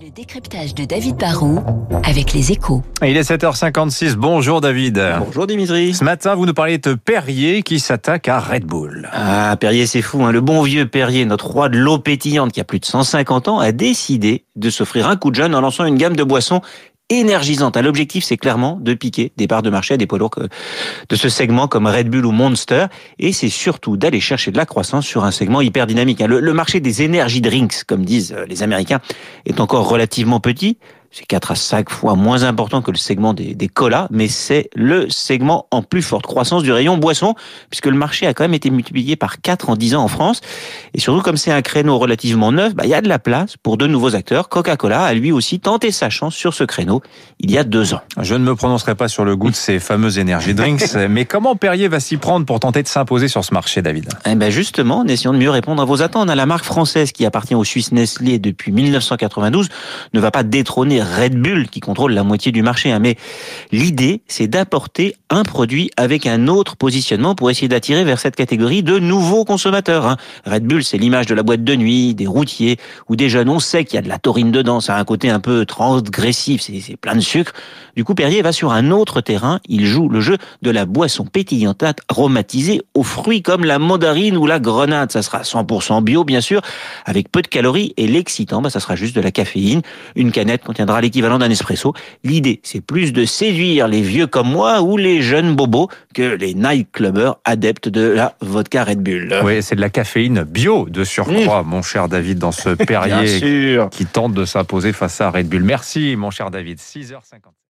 Le décryptage de David Barrault avec les échos. Il est 7h56. Bonjour David. Bonjour Dimitri. Ce matin, vous nous parlez de Perrier qui s'attaque à Red Bull. Ah, Perrier, c'est fou. Hein. Le bon vieux Perrier, notre roi de l'eau pétillante qui a plus de 150 ans, a décidé de s'offrir un coup de jeune en lançant une gamme de boissons énergisante. L'objectif, c'est clairement de piquer des parts de marché à des poids lourds de ce segment comme Red Bull ou Monster. Et c'est surtout d'aller chercher de la croissance sur un segment hyper dynamique. Le, le marché des energy drinks, comme disent les Américains, est encore relativement petit c'est 4 à 5 fois moins important que le segment des, des colas, mais c'est le segment en plus forte croissance du rayon boisson, puisque le marché a quand même été multiplié par 4 en 10 ans en France. Et surtout, comme c'est un créneau relativement neuf, bah, il y a de la place pour de nouveaux acteurs. Coca-Cola a lui aussi tenté sa chance sur ce créneau il y a deux ans. Je ne me prononcerai pas sur le goût de ces fameux energy drinks, mais comment Perrier va s'y prendre pour tenter de s'imposer sur ce marché, David? Eh ben justement, en essayant de mieux répondre à vos attentes, la marque française qui appartient au Suisse Nestlé depuis 1992 ne va pas détrôner Red Bull qui contrôle la moitié du marché. Hein. Mais l'idée, c'est d'apporter un produit avec un autre positionnement pour essayer d'attirer vers cette catégorie de nouveaux consommateurs. Hein. Red Bull, c'est l'image de la boîte de nuit, des routiers ou des jeunes. On sait qu'il y a de la taurine dedans, ça a un côté un peu transgressif, c'est plein de sucre. Du coup, Perrier va sur un autre terrain. Il joue le jeu de la boisson pétillante aromatisée aux fruits comme la mandarine ou la grenade. Ça sera 100% bio, bien sûr, avec peu de calories. Et l'excitant, bah, ça sera juste de la caféine. Une canette contiendra l'équivalent d'un espresso. L'idée, c'est plus de séduire les vieux comme moi ou les jeunes bobos que les nightclubbers adeptes de la vodka Red Bull. Oui, c'est de la caféine bio de surcroît, mmh. mon cher David, dans ce Perrier qui tente de s'imposer face à Red Bull. Merci, mon cher David. 6h50.